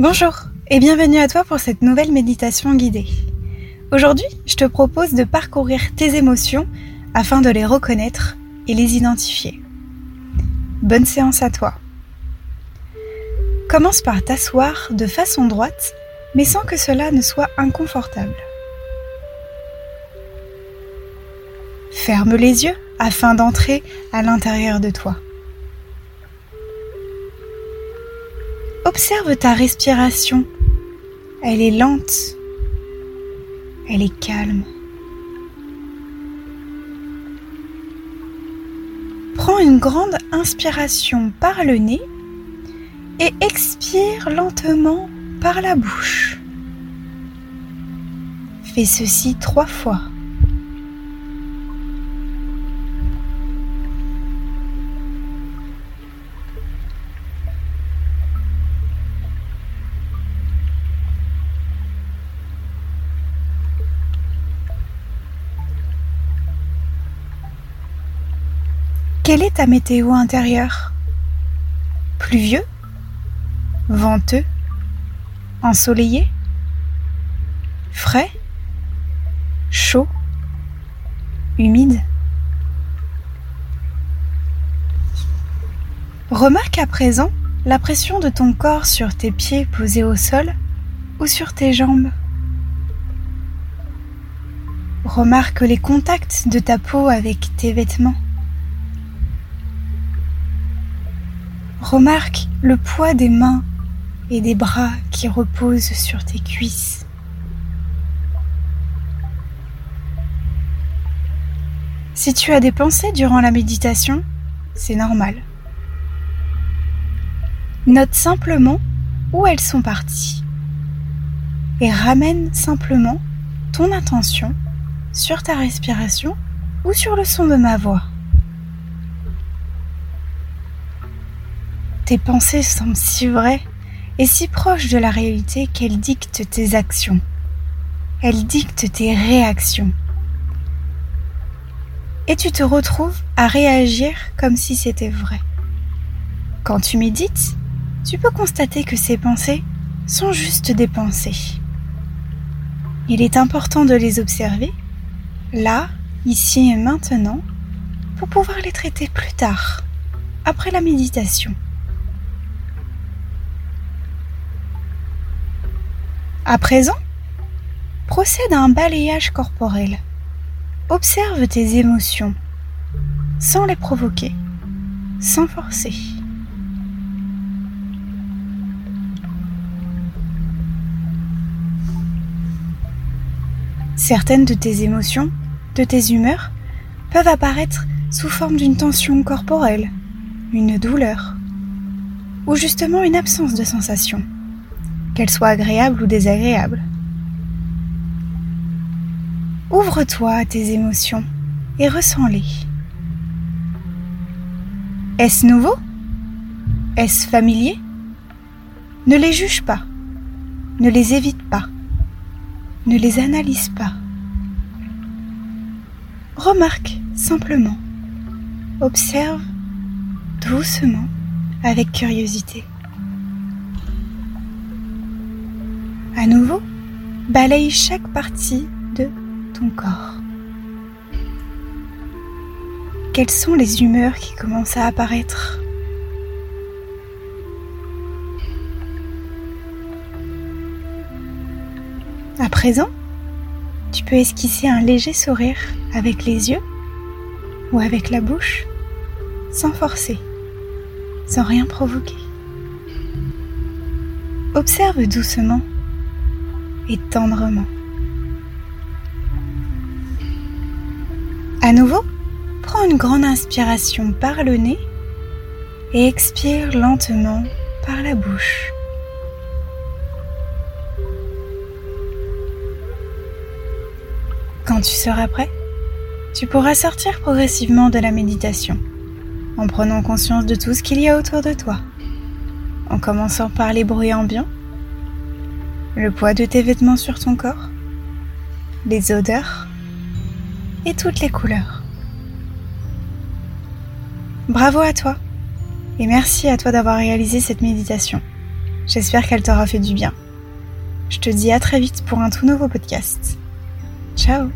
Bonjour et bienvenue à toi pour cette nouvelle méditation guidée. Aujourd'hui, je te propose de parcourir tes émotions afin de les reconnaître et les identifier. Bonne séance à toi. Commence par t'asseoir de façon droite, mais sans que cela ne soit inconfortable. Ferme les yeux afin d'entrer à l'intérieur de toi. Observe ta respiration. Elle est lente. Elle est calme. Prends une grande inspiration par le nez et expire lentement par la bouche. Fais ceci trois fois. Quelle est ta météo intérieure? Pluvieux? Venteux? Ensoleillé? Frais? Chaud? Humide? Remarque à présent la pression de ton corps sur tes pieds posés au sol ou sur tes jambes. Remarque les contacts de ta peau avec tes vêtements. Remarque le poids des mains et des bras qui reposent sur tes cuisses. Si tu as des pensées durant la méditation, c'est normal. Note simplement où elles sont parties et ramène simplement ton attention sur ta respiration ou sur le son de ma voix. Tes pensées semblent si vraies et si proches de la réalité qu'elles dictent tes actions. Elles dictent tes réactions. Et tu te retrouves à réagir comme si c'était vrai. Quand tu médites, tu peux constater que ces pensées sont juste des pensées. Il est important de les observer, là, ici et maintenant, pour pouvoir les traiter plus tard, après la méditation. À présent, procède à un balayage corporel. Observe tes émotions sans les provoquer, sans forcer. Certaines de tes émotions, de tes humeurs, peuvent apparaître sous forme d'une tension corporelle, une douleur, ou justement une absence de sensation qu'elles soient agréables ou désagréables. Ouvre-toi à tes émotions et ressens-les. Est-ce nouveau? Est-ce familier? Ne les juge pas, ne les évite pas, ne les analyse pas. Remarque simplement, observe doucement avec curiosité. À nouveau, balaye chaque partie de ton corps. Quelles sont les humeurs qui commencent à apparaître? À présent, tu peux esquisser un léger sourire avec les yeux ou avec la bouche, sans forcer, sans rien provoquer. Observe doucement tendrement. À nouveau, prends une grande inspiration par le nez et expire lentement par la bouche. Quand tu seras prêt, tu pourras sortir progressivement de la méditation en prenant conscience de tout ce qu'il y a autour de toi, en commençant par les bruits ambiants le poids de tes vêtements sur ton corps, les odeurs et toutes les couleurs. Bravo à toi et merci à toi d'avoir réalisé cette méditation. J'espère qu'elle t'aura fait du bien. Je te dis à très vite pour un tout nouveau podcast. Ciao